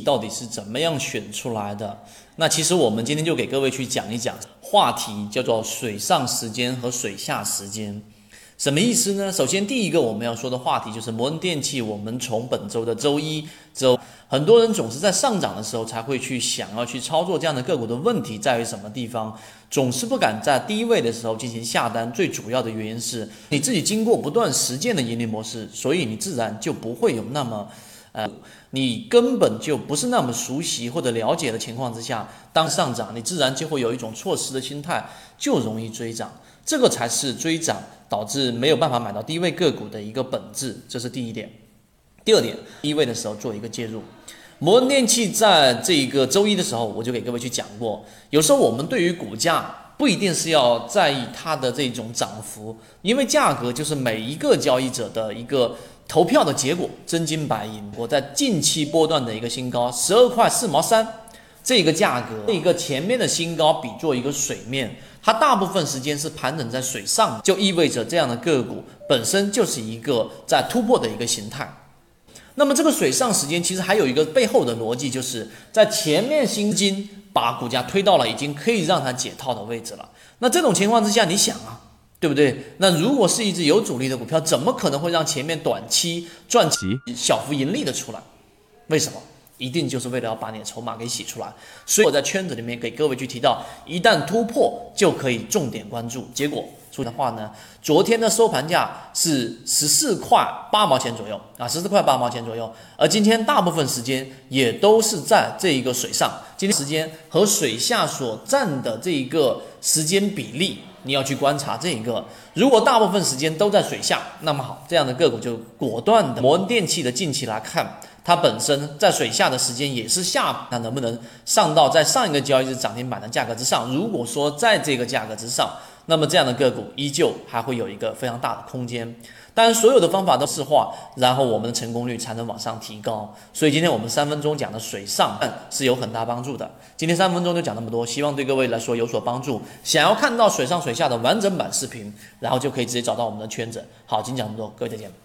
到底是怎么样选出来的？那其实我们今天就给各位去讲一讲话题，叫做水上时间和水下时间，什么意思呢？首先第一个我们要说的话题就是摩恩电器，我们从本周的周一周，很多人总是在上涨的时候才会去想要去操作这样的个股的问题在于什么地方？总是不敢在低位的时候进行下单，最主要的原因是你自己经过不断实践的盈利模式，所以你自然就不会有那么。呃，你根本就不是那么熟悉或者了解的情况之下，当上涨，你自然就会有一种错失的心态，就容易追涨。这个才是追涨导致没有办法买到低位个股的一个本质，这是第一点。第二点，低位的时候做一个介入。摩恩电器在这个周一的时候，我就给各位去讲过，有时候我们对于股价不一定是要在意它的这种涨幅，因为价格就是每一个交易者的一个。投票的结果真金白银，我在近期波段的一个新高十二块四毛三，这个价格，这个前面的新高比作一个水面，它大部分时间是盘整在水上，就意味着这样的个股本身就是一个在突破的一个形态。那么这个水上时间其实还有一个背后的逻辑，就是在前面新金把股价推到了已经可以让它解套的位置了。那这种情况之下，你想啊？对不对？那如果是一只有主力的股票，怎么可能会让前面短期赚起小幅盈利的出来？为什么？一定就是为了要把你的筹码给洗出来。所以我在圈子里面给各位去提到，一旦突破就可以重点关注。结果出的话呢，昨天的收盘价是十四块八毛钱左右啊，十四块八毛钱左右。而今天大部分时间也都是在这一个水上，今天时间和水下所占的这一个时间比例。你要去观察这一个，如果大部分时间都在水下，那么好，这样的个股就果断的。摩恩电器的近期来看，它本身在水下的时间也是下，那能不能上到在上一个交易日涨停板的价格之上？如果说在这个价格之上，那么这样的个股依旧还会有一个非常大的空间。当然，所有的方法都是化，然后我们的成功率才能往上提高。所以今天我们三分钟讲的水上是有很大帮助的。今天三分钟就讲那么多，希望对各位来说有所帮助。想要看到水上水下的完整版视频，然后就可以直接找到我们的圈子。好，今天讲这么多，各位再见。